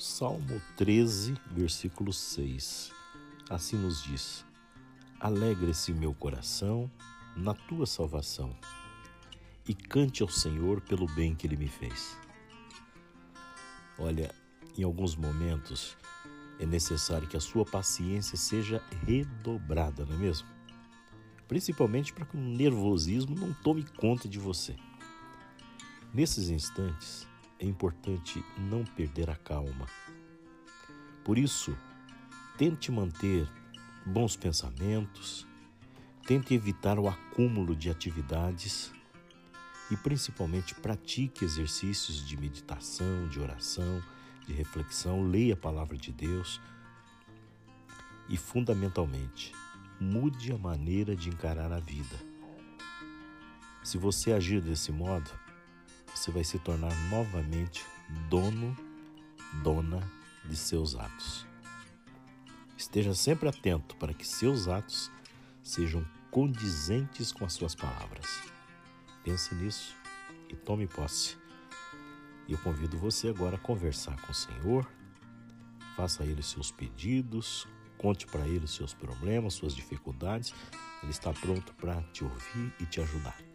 Salmo 13, versículo 6. Assim nos diz: Alegre-se meu coração na tua salvação e cante ao Senhor pelo bem que ele me fez. Olha, em alguns momentos é necessário que a sua paciência seja redobrada, não é mesmo? Principalmente para que o nervosismo não tome conta de você. Nesses instantes, é importante não perder a calma. Por isso, tente manter bons pensamentos, tente evitar o acúmulo de atividades e principalmente pratique exercícios de meditação, de oração, de reflexão, leia a palavra de Deus e fundamentalmente, mude a maneira de encarar a vida. Se você agir desse modo, você vai se tornar novamente dono, dona de seus atos. Esteja sempre atento para que seus atos sejam condizentes com as suas palavras. Pense nisso e tome posse. Eu convido você agora a conversar com o Senhor, faça a Ele seus pedidos, conte para Ele os seus problemas, suas dificuldades. Ele está pronto para te ouvir e te ajudar.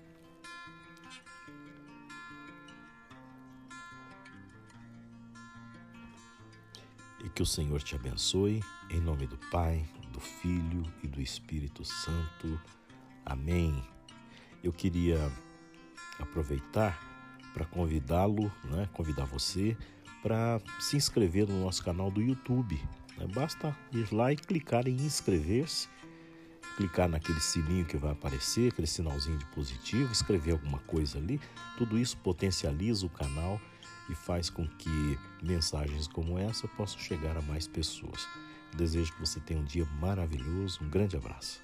E que o Senhor te abençoe, em nome do Pai, do Filho e do Espírito Santo. Amém. Eu queria aproveitar para convidá-lo, né, convidar você para se inscrever no nosso canal do YouTube. Né? Basta ir lá e clicar em inscrever-se, clicar naquele sininho que vai aparecer, aquele sinalzinho de positivo, escrever alguma coisa ali. Tudo isso potencializa o canal e faz com que mensagens como essa possam chegar a mais pessoas. desejo que você tenha um dia maravilhoso. Um grande abraço.